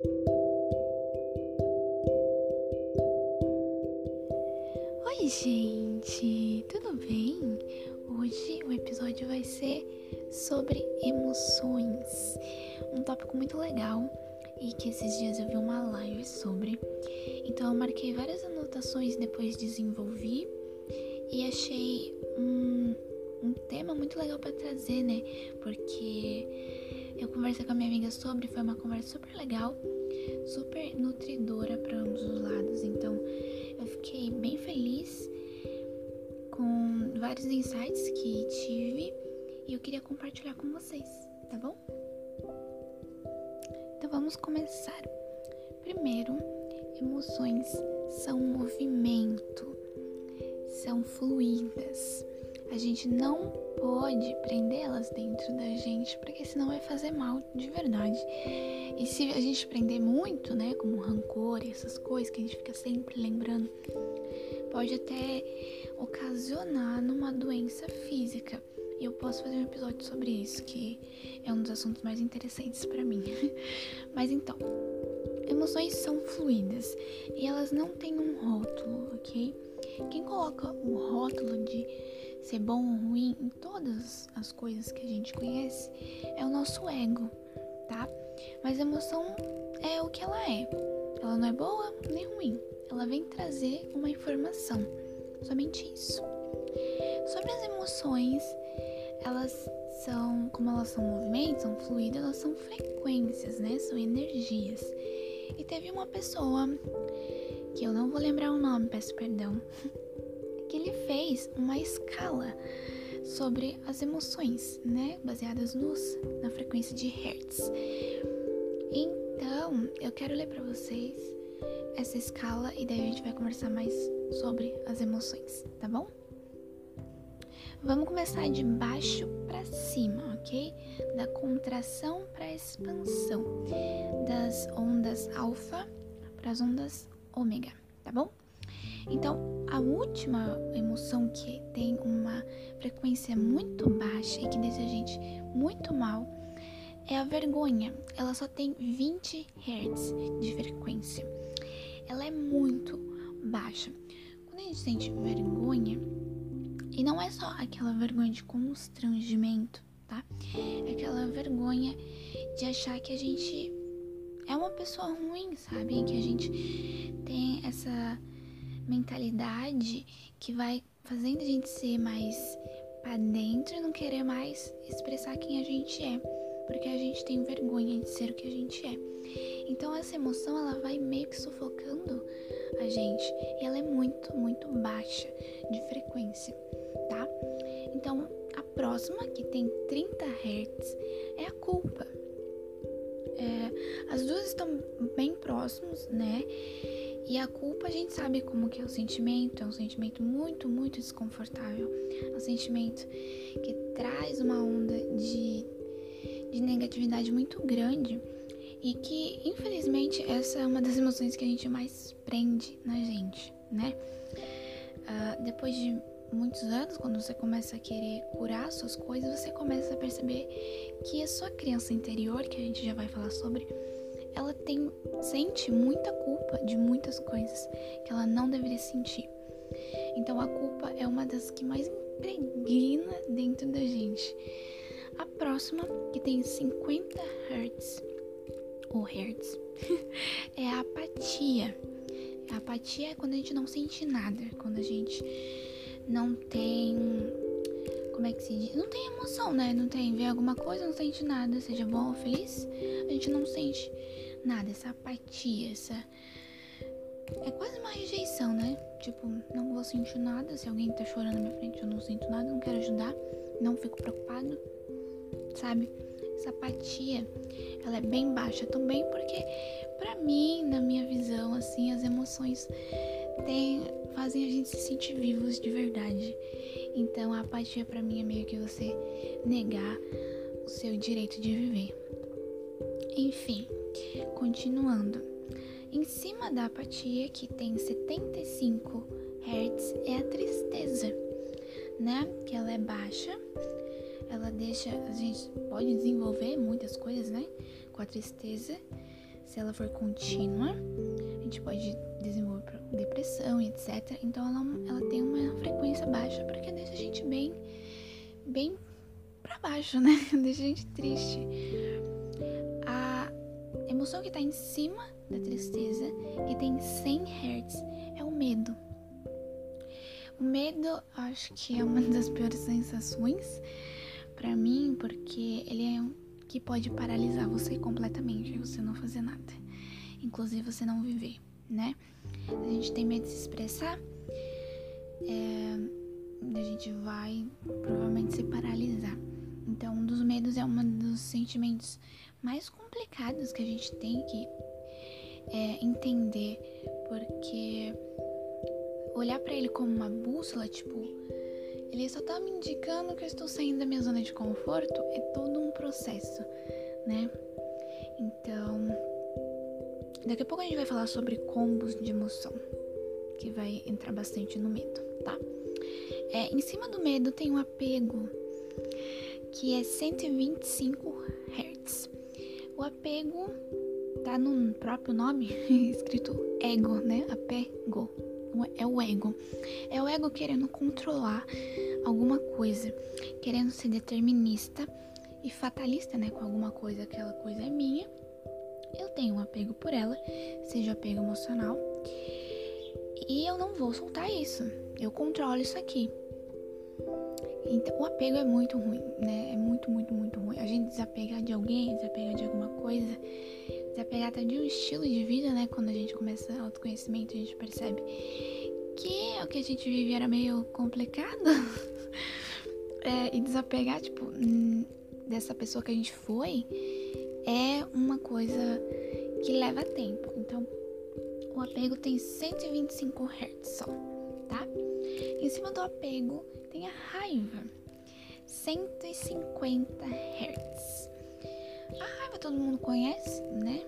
Oi, gente, tudo bem? Hoje o episódio vai ser sobre emoções, um tópico muito legal e que esses dias eu vi uma live sobre. Então eu marquei várias anotações depois desenvolvi e achei um, um tema muito legal para trazer, né? Porque eu conversei com a minha amiga sobre, foi uma conversa super legal, super nutridora para ambos os lados. Então eu fiquei bem feliz com vários insights que tive e eu queria compartilhar com vocês, tá bom? Então vamos começar. Primeiro, emoções são movimento, são fluídas. A gente não pode prendê-las dentro da gente, porque senão vai fazer mal de verdade. E se a gente prender muito, né, como rancor e essas coisas que a gente fica sempre lembrando, pode até ocasionar numa doença física. E eu posso fazer um episódio sobre isso, que é um dos assuntos mais interessantes para mim. Mas então, emoções são fluídas e elas não têm um rótulo, ok? Quem coloca o rótulo de ser bom ou ruim em todas as coisas que a gente conhece é o nosso ego, tá? Mas a emoção é o que ela é. Ela não é boa nem ruim. Ela vem trazer uma informação. Somente isso. Sobre as emoções, elas são, como elas são movimentos, são fluidas, elas são frequências, né? São energias. E teve uma pessoa, que eu não vou lembrar o nome, peço perdão, ele fez uma escala sobre as emoções, né? Baseadas nos, na frequência de Hertz. Então, eu quero ler para vocês essa escala e daí a gente vai conversar mais sobre as emoções, tá bom? Vamos começar de baixo para cima, ok? Da contração para expansão, das ondas alfa para as ondas ômega, tá bom? Então, a última emoção que tem uma frequência muito baixa e que deixa a gente muito mal é a vergonha. Ela só tem 20 Hz de frequência. Ela é muito baixa. Quando a gente sente vergonha, e não é só aquela vergonha de constrangimento, tá? É aquela vergonha de achar que a gente é uma pessoa ruim, sabe? Que a gente tem essa mentalidade que vai fazendo a gente ser mais para dentro e não querer mais expressar quem a gente é, porque a gente tem vergonha de ser o que a gente é. Então essa emoção ela vai meio que sufocando a gente e ela é muito, muito baixa de frequência, tá? Então a próxima que tem 30 Hz é a culpa. É, as duas estão bem próximos, né? E a culpa a gente sabe como que é o sentimento, é um sentimento muito, muito desconfortável. É um sentimento que traz uma onda de, de negatividade muito grande e que, infelizmente, essa é uma das emoções que a gente mais prende na gente, né? Uh, depois de muitos anos, quando você começa a querer curar suas coisas, você começa a perceber que a sua criança interior, que a gente já vai falar sobre, ela tem sente muita culpa de muitas coisas que ela não deveria sentir. Então a culpa é uma das que mais impregna dentro da gente. A próxima, que tem 50 Hz, ou Hertz, é a apatia. A apatia é quando a gente não sente nada, quando a gente não tem. Como é que se diz? Não tem emoção, né? Não tem. Vê alguma coisa, não sente nada, seja bom ou feliz, a gente não sente nada, essa apatia, essa. É quase uma rejeição, né? Tipo, não vou sentir nada. Se alguém tá chorando na minha frente, eu não sinto nada, não quero ajudar, não fico preocupado, sabe? Essa apatia, ela é bem baixa também, porque para mim, na minha visão, assim, as emoções tem, fazem a gente se sentir vivos de verdade. Então, a apatia para mim é meio que você negar o seu direito de viver. Enfim, Continuando, em cima da apatia, que tem 75 Hz, é a tristeza, né? Que ela é baixa, ela deixa. A gente pode desenvolver muitas coisas, né? Com a tristeza. se ela for contínua, a gente pode desenvolver depressão etc. Então ela, ela tem uma frequência baixa porque deixa a gente bem, bem para baixo, né? Deixa a gente triste. Emoção que tá em cima da tristeza, que tem 100 Hz, é o medo. O medo, acho que é uma das piores sensações para mim, porque ele é um que pode paralisar você completamente você não fazer nada. Inclusive você não viver, né? A gente tem medo de se expressar, é, a gente vai provavelmente se paralisar. Então, um dos medos é um dos sentimentos mais complicados que a gente tem que é, entender, porque olhar para ele como uma bússola, tipo, ele só tá me indicando que eu estou saindo da minha zona de conforto, é todo um processo, né? Então, daqui a pouco a gente vai falar sobre combos de emoção, que vai entrar bastante no medo, tá? É, em cima do medo tem um apego, que é 125 Hz. O apego tá no próprio nome, escrito ego, né? Apego é o ego. É o ego querendo controlar alguma coisa, querendo ser determinista e fatalista, né, com alguma coisa, aquela coisa é minha. Eu tenho um apego por ela, seja apego emocional, e eu não vou soltar isso. Eu controlo isso aqui. Então, o apego é muito ruim, né? É muito, muito, muito ruim. A gente desapegar de alguém, desapegar de alguma coisa, desapegar até de um estilo de vida, né? Quando a gente começa autoconhecimento, a gente percebe que o que a gente vive era meio complicado. é, e desapegar, tipo, hum, dessa pessoa que a gente foi é uma coisa que leva tempo. Então, o apego tem 125 Hz só, tá? Em cima do apego a raiva, 150 Hz. A raiva todo mundo conhece, né?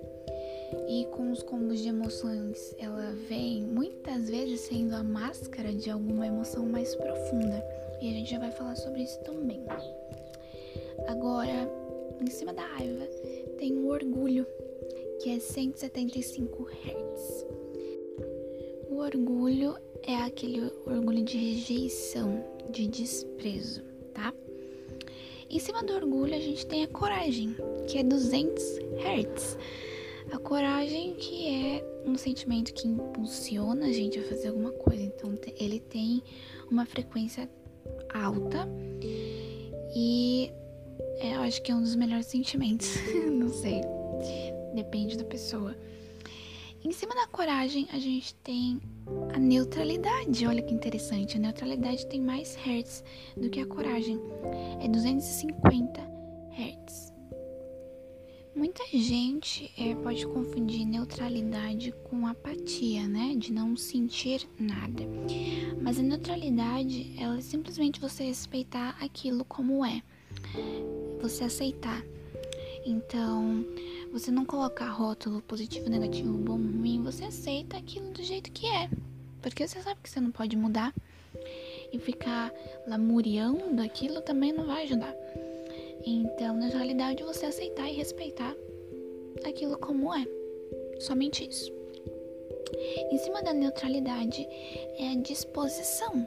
E com os combos de emoções, ela vem muitas vezes sendo a máscara de alguma emoção mais profunda. E a gente já vai falar sobre isso também. Agora, em cima da raiva, tem o orgulho, que é 175 Hz. O orgulho é aquele orgulho de rejeição, de desprezo, tá? Em cima do orgulho, a gente tem a coragem, que é 200 Hz. A coragem que é um sentimento que impulsiona a gente a fazer alguma coisa. Então ele tem uma frequência alta e é, eu acho que é um dos melhores sentimentos. Não sei. Depende da pessoa. Em cima da coragem, a gente tem a neutralidade. Olha que interessante. A neutralidade tem mais hertz do que a coragem. É 250 hertz. Muita gente é, pode confundir neutralidade com apatia, né? De não sentir nada. Mas a neutralidade, ela é simplesmente você respeitar aquilo como é. Você aceitar. Então, você não colocar rótulo positivo, negativo, bom, ruim, você aceita aquilo do jeito que é. Porque você sabe que você não pode mudar. E ficar lamuriando aquilo também não vai ajudar. Então, na realidade, você aceitar e respeitar aquilo como é. Somente isso. Em cima da neutralidade é a disposição,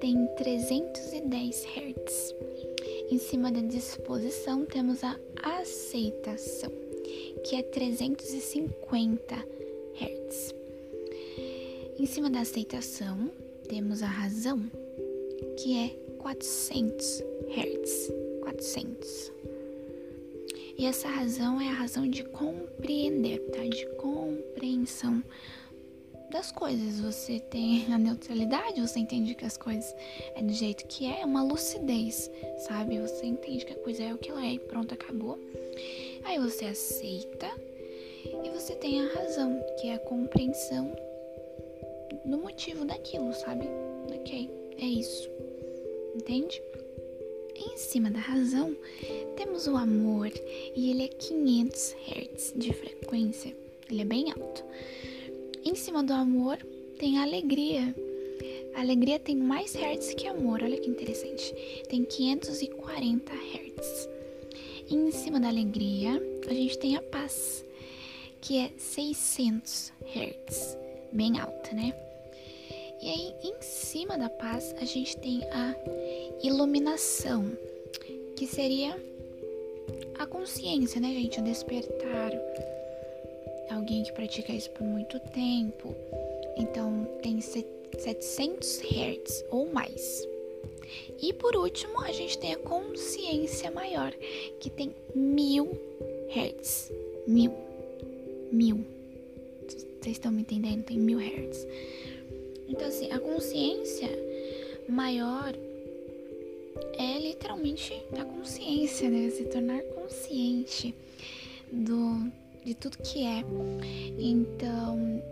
tem 310 Hz. Em cima da disposição temos a aceitação, que é 350 Hz. Em cima da aceitação temos a razão, que é 400 Hz. 400. E essa razão é a razão de compreender, tá? De compreensão das coisas. Você tem a neutralidade, você entende que as coisas é do jeito que é, é uma lucidez, sabe? Você entende que a coisa é o que ela é e pronto, acabou. Aí você aceita e você tem a razão, que é a compreensão do motivo daquilo, sabe? Ok, é isso. Entende? Em cima da razão, temos o amor e ele é 500 Hz de frequência, ele é bem alto. Em cima do amor, tem a alegria. A alegria tem mais Hz que amor, olha que interessante. Tem 540 Em cima da alegria, a gente tem a paz, que é 600 Hz, bem alta, né? E aí, em cima da paz, a gente tem a iluminação, que seria a consciência, né, gente? O despertar. Alguém que pratica isso por muito tempo. Então, tem 700 Hz ou mais. E por último, a gente tem a consciência maior, que tem mil Hz. Mil. Mil. Vocês estão me entendendo? Tem mil Hz. Então, assim, a consciência maior é literalmente a consciência, né? Se tornar consciente do, de tudo que é. Então,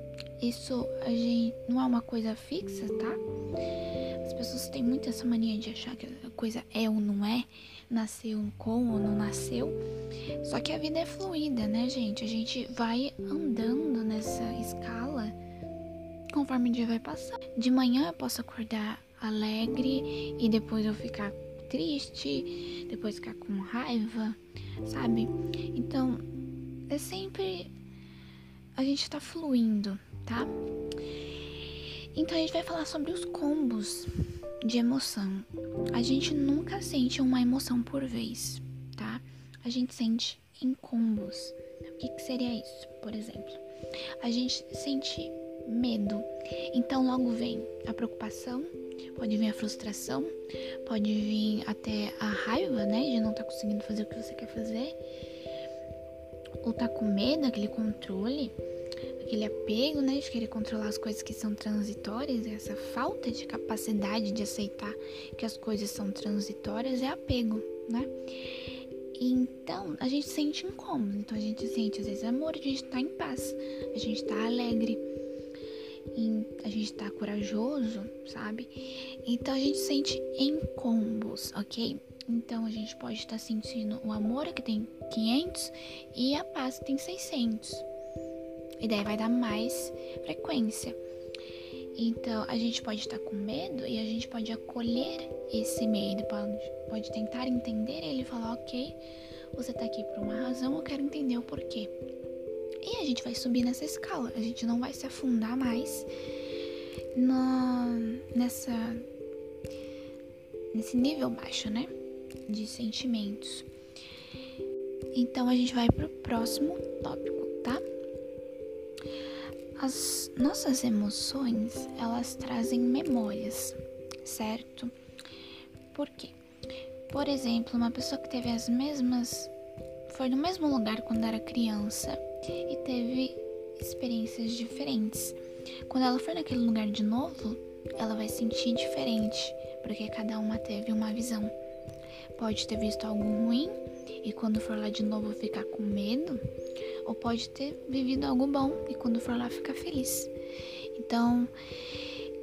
isso a gente não é uma coisa fixa, tá? As pessoas têm muito essa mania de achar que a coisa é ou não é, nasceu com ou não nasceu. Só que a vida é fluida, né, gente? A gente vai andando nessa escala conforme o dia vai passar. De manhã eu posso acordar alegre e depois eu ficar triste, depois ficar com raiva, sabe? Então, é sempre a gente tá fluindo, tá? Então a gente vai falar sobre os combos de emoção. A gente nunca sente uma emoção por vez, tá? A gente sente em combos. O que, que seria isso, por exemplo? A gente sente medo. Então logo vem a preocupação, pode vir a frustração, pode vir até a raiva, né, de não estar tá conseguindo fazer o que você quer fazer. Ou tá com medo, aquele controle, aquele apego, né, de querer controlar as coisas que são transitórias, essa falta de capacidade de aceitar que as coisas são transitórias é apego, né? Então, a gente sente incômodo. Então, a gente sente, às vezes, amor, a gente tá em paz, a gente tá alegre, a gente tá corajoso, sabe? Então a gente sente em combos, ok? Então a gente pode estar sentindo o amor que tem 500 e a paz que tem 600. E daí vai dar mais frequência. Então a gente pode estar com medo e a gente pode acolher esse medo, pode, tentar entender ele e falar: ok, você tá aqui por uma razão, eu quero entender o porquê. E a gente vai subir nessa escala. A gente não vai se afundar mais no, nessa nesse nível baixo, né? De sentimentos. Então a gente vai pro próximo tópico, tá? As nossas emoções, elas trazem memórias, certo? Por quê? Por exemplo, uma pessoa que teve as mesmas foi no mesmo lugar quando era criança e teve experiências diferentes. Quando ela for naquele lugar de novo, ela vai sentir diferente, porque cada uma teve uma visão. Pode ter visto algo ruim e quando for lá de novo ficar com medo, ou pode ter vivido algo bom e quando for lá ficar feliz. Então,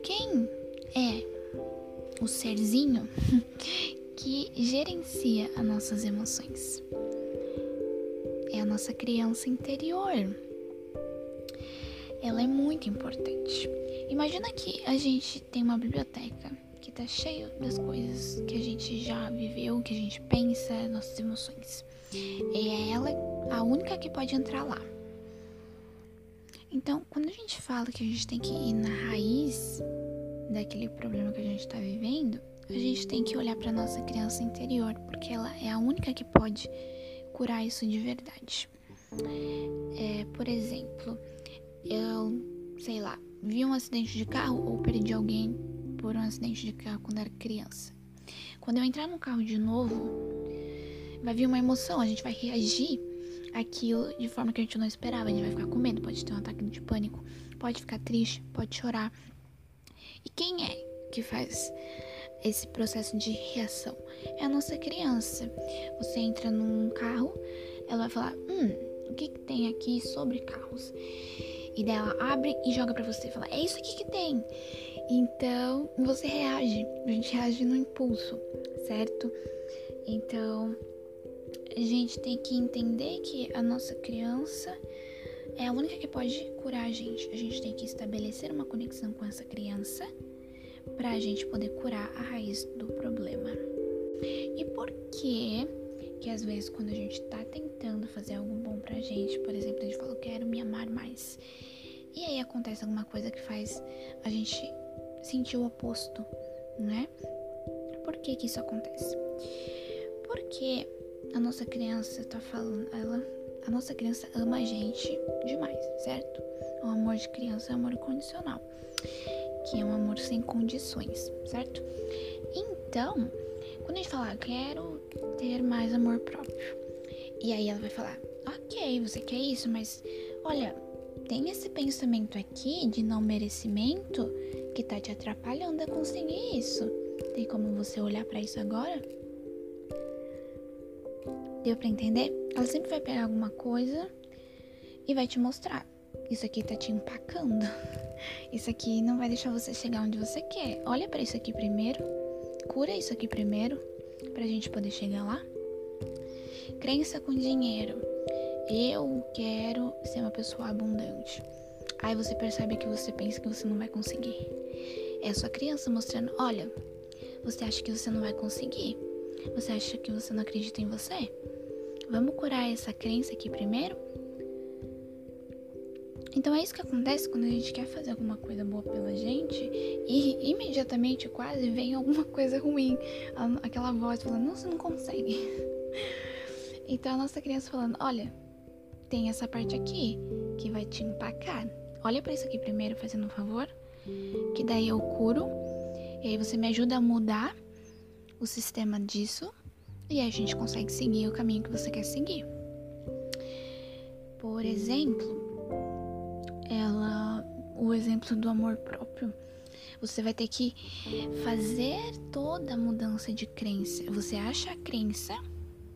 quem é o serzinho que gerencia as nossas emoções? é a nossa criança interior. Ela é muito importante. Imagina que a gente tem uma biblioteca tá cheio das coisas que a gente já viveu, que a gente pensa, nossas emoções. E é ela a única que pode entrar lá. Então, quando a gente fala que a gente tem que ir na raiz daquele problema que a gente está vivendo, a gente tem que olhar para nossa criança interior, porque ela é a única que pode curar isso de verdade. É, por exemplo, eu, sei lá, vi um acidente de carro ou perdi alguém por um acidente de carro quando era criança. Quando eu entrar no carro de novo, vai vir uma emoção, a gente vai reagir aquilo de forma que a gente não esperava. A gente vai ficar com medo, pode ter um ataque de pânico, pode ficar triste, pode chorar. E quem é que faz esse processo de reação. É a nossa criança. Você entra num carro, ela vai falar: Hum, o que, que tem aqui sobre carros? E daí ela abre e joga para você. Fala: É isso aqui que tem. Então você reage. A gente reage no impulso, certo? Então a gente tem que entender que a nossa criança é a única que pode curar a gente. A gente tem que estabelecer uma conexão com essa criança para a gente poder curar a raiz do problema. E por que que às vezes quando a gente tá tentando fazer algo bom pra gente, por exemplo, a gente fala, eu quero me amar mais. E aí acontece alguma coisa que faz a gente sentir o oposto, né? Por que que isso acontece? Porque a nossa criança tá falando, ela, a nossa criança ama a gente demais, certo? O amor de criança é amor incondicional, que é um amor sem condições, certo? Então, quando a gente falar, quero ter mais amor próprio, e aí ela vai falar, ok, você quer isso, mas olha, tem esse pensamento aqui de não merecimento que tá te atrapalhando a conseguir isso. Tem como você olhar para isso agora? Deu para entender? Ela sempre vai pegar alguma coisa e vai te mostrar. Isso aqui tá te empacando. Isso aqui não vai deixar você chegar onde você quer. Olha para isso aqui primeiro. Cura isso aqui primeiro pra gente poder chegar lá. Crença com dinheiro. Eu quero ser uma pessoa abundante. Aí você percebe que você pensa que você não vai conseguir. É a sua criança mostrando: olha, você acha que você não vai conseguir? Você acha que você não acredita em você? Vamos curar essa crença aqui primeiro? Então é isso que acontece quando a gente quer fazer alguma coisa boa pela gente e imediatamente quase vem alguma coisa ruim. Aquela voz falando, não, você não consegue. Então a nossa criança falando, olha, tem essa parte aqui que vai te empacar. Olha para isso aqui primeiro, fazendo um favor, que daí eu curo e aí você me ajuda a mudar o sistema disso e a gente consegue seguir o caminho que você quer seguir. Por exemplo, ela, o exemplo do amor próprio. Você vai ter que fazer toda a mudança de crença. Você acha a crença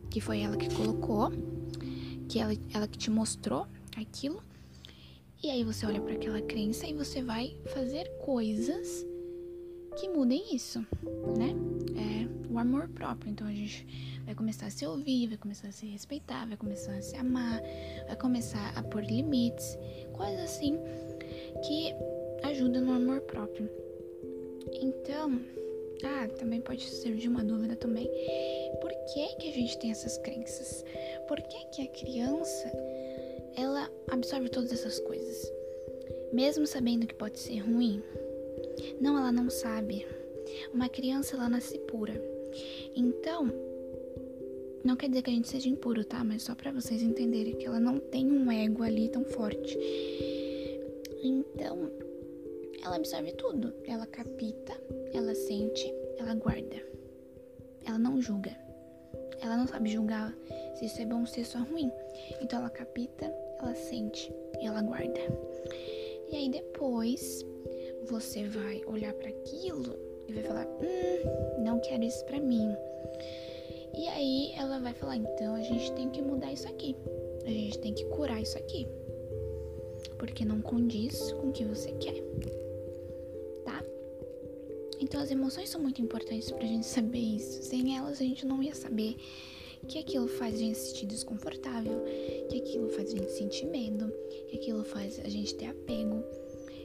que foi ela que colocou, que ela, ela que te mostrou aquilo. E aí você olha para aquela crença e você vai fazer coisas que mudem isso, né? É o amor próprio. Então a gente vai começar a se ouvir, vai começar a se respeitar, vai começar a se amar, vai começar a pôr limites, coisas assim que ajudam no amor próprio. Então, ah, também pode surgir uma dúvida também. Por que que a gente tem essas crenças? Por que que a criança ela absorve todas essas coisas? Mesmo sabendo que pode ser ruim? Não, ela não sabe. Uma criança ela nasce pura. Então, não quer dizer que a gente seja impuro, tá? Mas só para vocês entenderem que ela não tem um ego ali tão forte. Então, ela absorve tudo. Ela capta, ela sente, ela guarda. Ela não julga. Ela não sabe julgar se isso é bom se isso é ruim. Então ela capta, ela sente e ela guarda. E aí depois você vai olhar para aquilo e vai falar: "Hum, não quero isso para mim". E aí ela vai falar: "Então a gente tem que mudar isso aqui. A gente tem que curar isso aqui" porque não condiz com o que você quer. Tá? Então as emoções são muito importantes pra gente saber isso. Sem elas a gente não ia saber que aquilo faz a gente se sentir desconfortável, que aquilo faz a gente sentir medo, que aquilo faz a gente ter apego.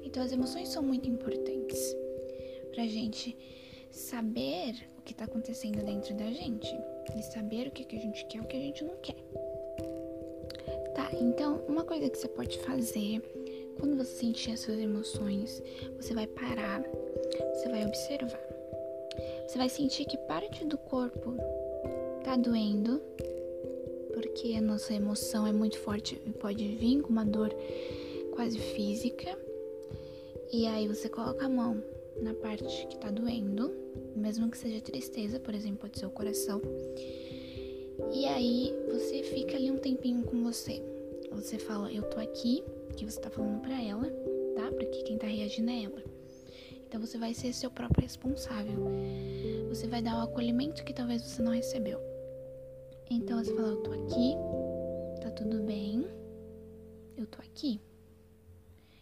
Então as emoções são muito importantes pra gente saber o que tá acontecendo dentro da gente e saber o que, que a gente quer e o que a gente não quer. Tá, então uma coisa que você pode fazer quando você sentir as suas emoções, você vai parar, você vai observar. Você vai sentir que parte do corpo tá doendo, porque a nossa emoção é muito forte e pode vir com uma dor quase física. E aí você coloca a mão na parte que tá doendo, mesmo que seja tristeza, por exemplo, pode ser o coração. E aí você fica ali um tempinho com você. Você fala, eu tô aqui, que você tá falando para ela, tá? Porque quem tá reagindo é ela. Então você vai ser seu próprio responsável. Você vai dar o acolhimento que talvez você não recebeu. Então você fala, eu tô aqui, tá tudo bem, eu tô aqui.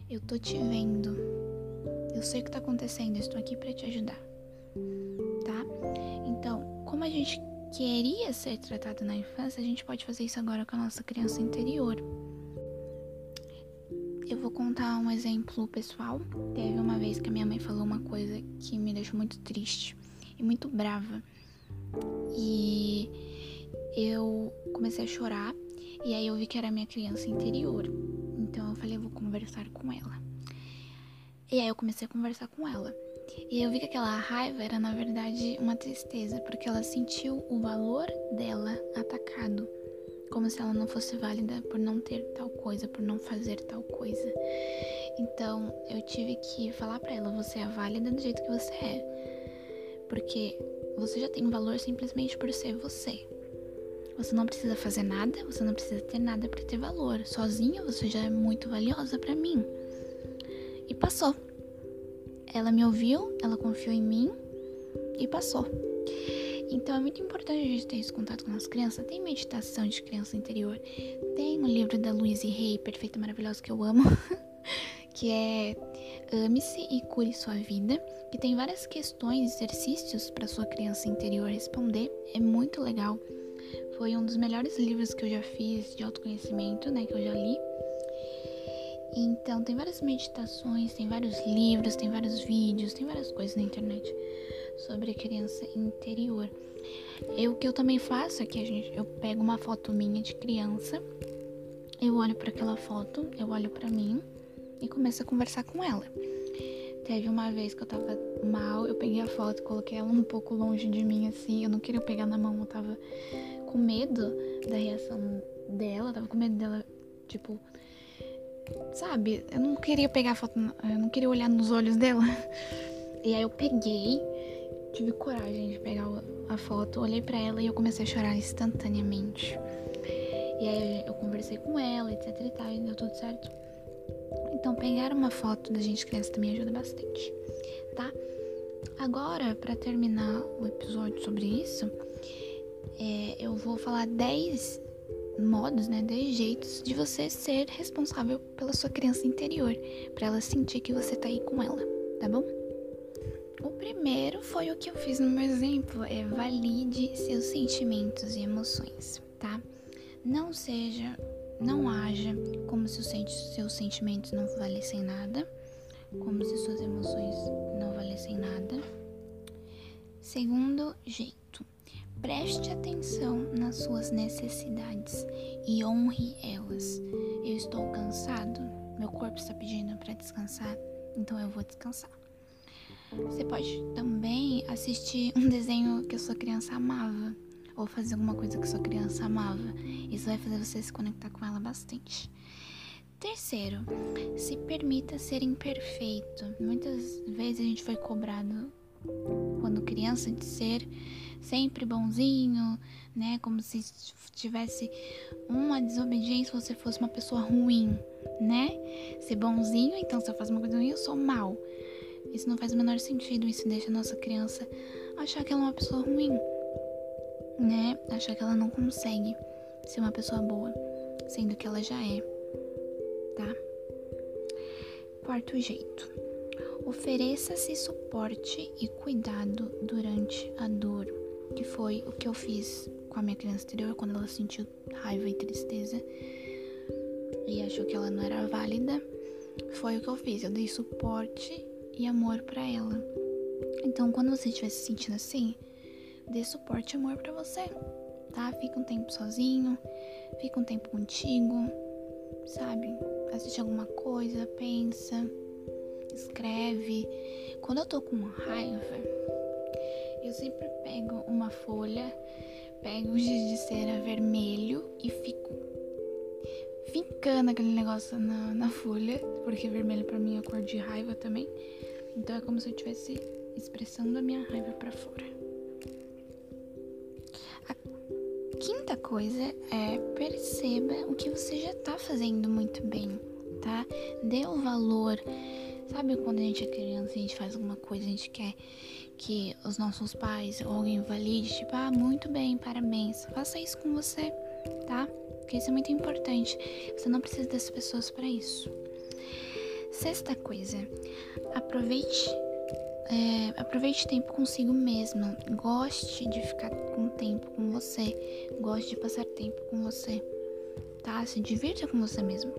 Eu tô te vendo. Eu sei o que tá acontecendo, eu estou aqui para te ajudar. Tá? Então, como a gente queria ser tratado na infância, a gente pode fazer isso agora com a nossa criança interior. Eu vou contar um exemplo pessoal. Teve uma vez que a minha mãe falou uma coisa que me deixou muito triste e muito brava. E eu comecei a chorar e aí eu vi que era minha criança interior. Então eu falei, eu vou conversar com ela. E aí eu comecei a conversar com ela. E eu vi que aquela raiva era na verdade uma tristeza, porque ela sentiu o valor dela atacado, como se ela não fosse válida por não ter tal coisa, por não fazer tal coisa. Então eu tive que falar para ela: você é válida do jeito que você é, porque você já tem valor simplesmente por ser você. Você não precisa fazer nada, você não precisa ter nada para ter valor. Sozinha você já é muito valiosa para mim. E passou. Ela me ouviu, ela confiou em mim e passou. Então é muito importante a gente ter esse contato com as crianças. Tem meditação de criança interior. Tem o um livro da Louise Hay, Perfeita Maravilhosa, que eu amo. que é Ame-se e Cure Sua Vida. Que tem várias questões, exercícios para sua criança interior responder. É muito legal. Foi um dos melhores livros que eu já fiz de autoconhecimento, né? Que eu já li. Então, tem várias meditações, tem vários livros, tem vários vídeos, tem várias coisas na internet sobre a criança interior. Eu, o que eu também faço é que a gente, eu pego uma foto minha de criança, eu olho para aquela foto, eu olho para mim e começo a conversar com ela. Teve uma vez que eu tava mal, eu peguei a foto, coloquei ela um pouco longe de mim, assim, eu não queria pegar na mão, eu tava com medo da reação dela, tava com medo dela, tipo, sabe? Eu não queria pegar a foto, eu não queria olhar nos olhos dela. E aí eu peguei, tive coragem de pegar a foto, olhei para ela e eu comecei a chorar instantaneamente. E aí eu conversei com ela, etc e tal, e deu tudo certo. Então pegar uma foto da gente criança também ajuda bastante, tá? Agora, para terminar o episódio sobre isso, é, eu vou falar 10 modos, né, 10 jeitos de você ser responsável pela sua criança interior, para ela sentir que você tá aí com ela, tá bom? O primeiro foi o que eu fiz no meu exemplo, é valide seus sentimentos e emoções, tá? Não seja, não haja como se os seus sentimentos não valessem nada, como se suas emoções não valessem nada. Segundo jeito, Preste atenção nas suas necessidades e honre elas. Eu estou cansado, meu corpo está pedindo para descansar, então eu vou descansar. Você pode também assistir um desenho que a sua criança amava, ou fazer alguma coisa que a sua criança amava. Isso vai fazer você se conectar com ela bastante. Terceiro, se permita ser imperfeito. Muitas vezes a gente foi cobrado quando criança de ser sempre bonzinho, né? Como se tivesse uma desobediência, você fosse uma pessoa ruim, né? Ser bonzinho, então se eu faço uma coisa ruim, eu sou mal. Isso não faz o menor sentido, isso deixa a nossa criança achar que ela é uma pessoa ruim, né? Achar que ela não consegue ser uma pessoa boa, sendo que ela já é, tá? Quarto jeito. Ofereça-se suporte e cuidado durante a dor que foi o que eu fiz com a minha criança anterior quando ela sentiu raiva e tristeza e achou que ela não era válida. Foi o que eu fiz, eu dei suporte e amor para ela. Então, quando você estiver se sentindo assim, dê suporte e amor para você, tá? Fica um tempo sozinho, fica um tempo contigo, sabe? Assiste alguma coisa, pensa, escreve. Quando eu tô com raiva, eu sempre pego uma folha, pego um giz de cera vermelho e fico fincando aquele negócio na, na folha, porque vermelho para mim é cor de raiva também. Então é como se eu estivesse expressando a minha raiva para fora. A quinta coisa é perceba o que você já tá fazendo muito bem, tá? Dê o valor. Sabe quando a gente é criança, a gente faz alguma coisa, a gente quer que os nossos pais ou alguém valide, tipo, ah, muito bem, parabéns. Faça isso com você, tá? Porque isso é muito importante. Você não precisa das pessoas para isso. Sexta coisa, aproveite é, aproveite tempo consigo mesma. Goste de ficar com tempo com você. Goste de passar tempo com você. Tá? Se divirta com você mesmo.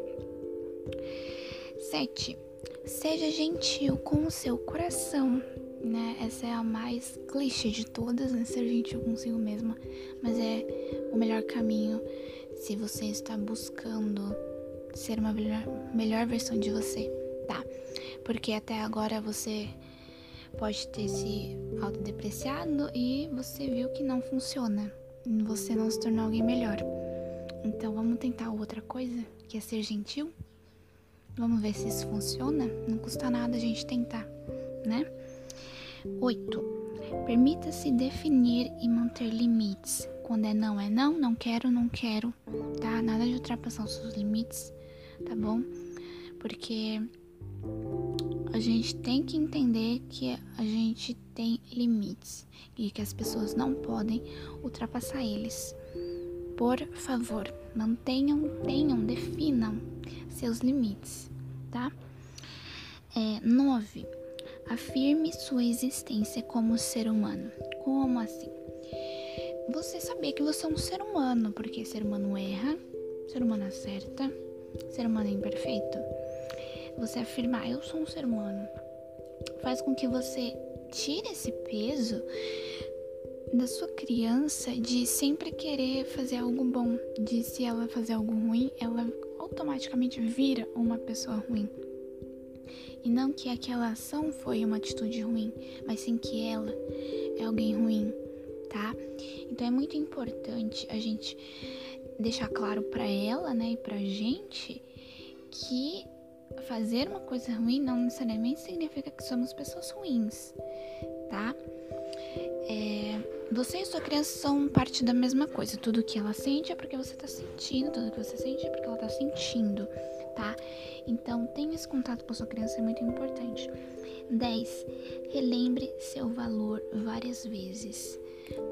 7. Seja gentil com o seu coração né? Essa é a mais clichê de todas, né? Ser gentil consigo mesma. Mas é o melhor caminho se você está buscando ser uma melhor, melhor versão de você, tá? Porque até agora você pode ter se autodepreciado e você viu que não funciona. Você não se tornou alguém melhor. Então vamos tentar outra coisa, que é ser gentil? Vamos ver se isso funciona? Não custa nada a gente tentar, né? 8. Permita-se definir e manter limites. Quando é não, é não, não quero, não quero, tá? Nada de ultrapassar os seus limites, tá bom? Porque a gente tem que entender que a gente tem limites e que as pessoas não podem ultrapassar eles. Por favor, mantenham, tenham, definam seus limites, tá? É, nove, afirme sua existência como ser humano. Como assim? Você saber que você é um ser humano, porque ser humano erra, ser humano acerta, ser humano é imperfeito. Você afirmar, eu sou um ser humano, faz com que você tire esse peso da sua criança de sempre querer fazer algo bom, de se ela fazer algo ruim, ela automaticamente vira uma pessoa ruim. E não que aquela ação foi uma atitude ruim, mas sim que ela é alguém ruim, tá? Então é muito importante a gente deixar claro para ela, né, e pra gente que fazer uma coisa ruim não necessariamente significa que somos pessoas ruins, tá? É, você e sua criança são parte da mesma coisa. Tudo que ela sente é porque você tá sentindo, tudo que você sente é porque ela tá sentindo, tá? Então, tenha esse contato com a sua criança, é muito importante. 10. Relembre seu valor várias vezes.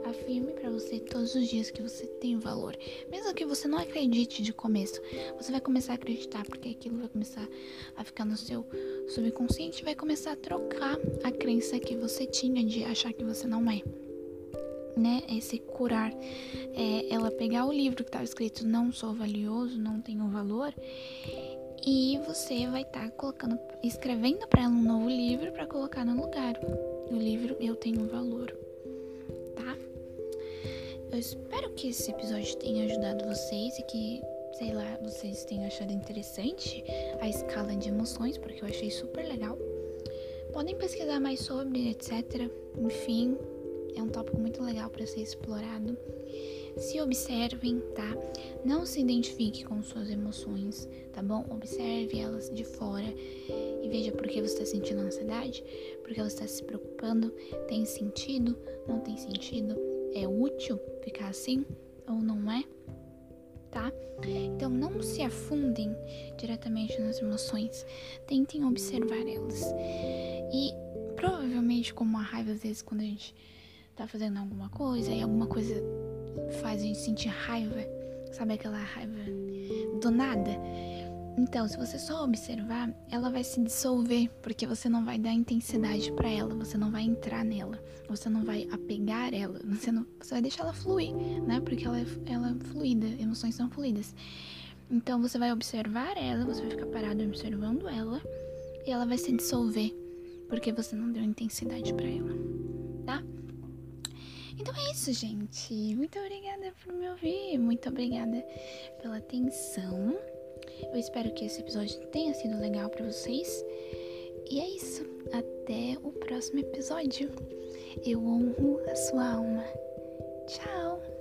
Afirme para você todos os dias que você tem valor. Mesmo que você não acredite de começo, você vai começar a acreditar, porque aquilo vai começar a ficar no seu subconsciente, vai começar a trocar a crença que você tinha de achar que você não é. Né, esse curar, é, ela pegar o livro que estava escrito não sou valioso, não tenho valor, e você vai estar tá colocando, escrevendo para ela um novo livro para colocar no lugar. O livro Eu Tenho Valor. Eu espero que esse episódio tenha ajudado vocês e que, sei lá, vocês tenham achado interessante a escala de emoções, porque eu achei super legal. Podem pesquisar mais sobre, etc. Enfim, é um tópico muito legal para ser explorado. Se observem, tá? Não se identifique com suas emoções, tá bom? Observe elas de fora e veja por que você está sentindo ansiedade, por que você está se preocupando, tem sentido, não tem sentido é útil ficar assim ou não é, tá? Então não se afundem diretamente nas emoções, tentem observar elas. E provavelmente, como a raiva, às vezes, quando a gente tá fazendo alguma coisa e alguma coisa faz a gente sentir raiva, sabe aquela raiva do nada? Então, se você só observar, ela vai se dissolver, porque você não vai dar intensidade para ela, você não vai entrar nela, você não vai apegar ela, você, não, você vai deixar ela fluir, né? Porque ela é, ela é fluida, emoções são fluidas. Então, você vai observar ela, você vai ficar parado observando ela, e ela vai se dissolver, porque você não deu intensidade para ela, tá? Então é isso, gente. Muito obrigada por me ouvir, muito obrigada pela atenção. Eu espero que esse episódio tenha sido legal para vocês. E é isso. Até o próximo episódio. Eu honro a sua alma. Tchau!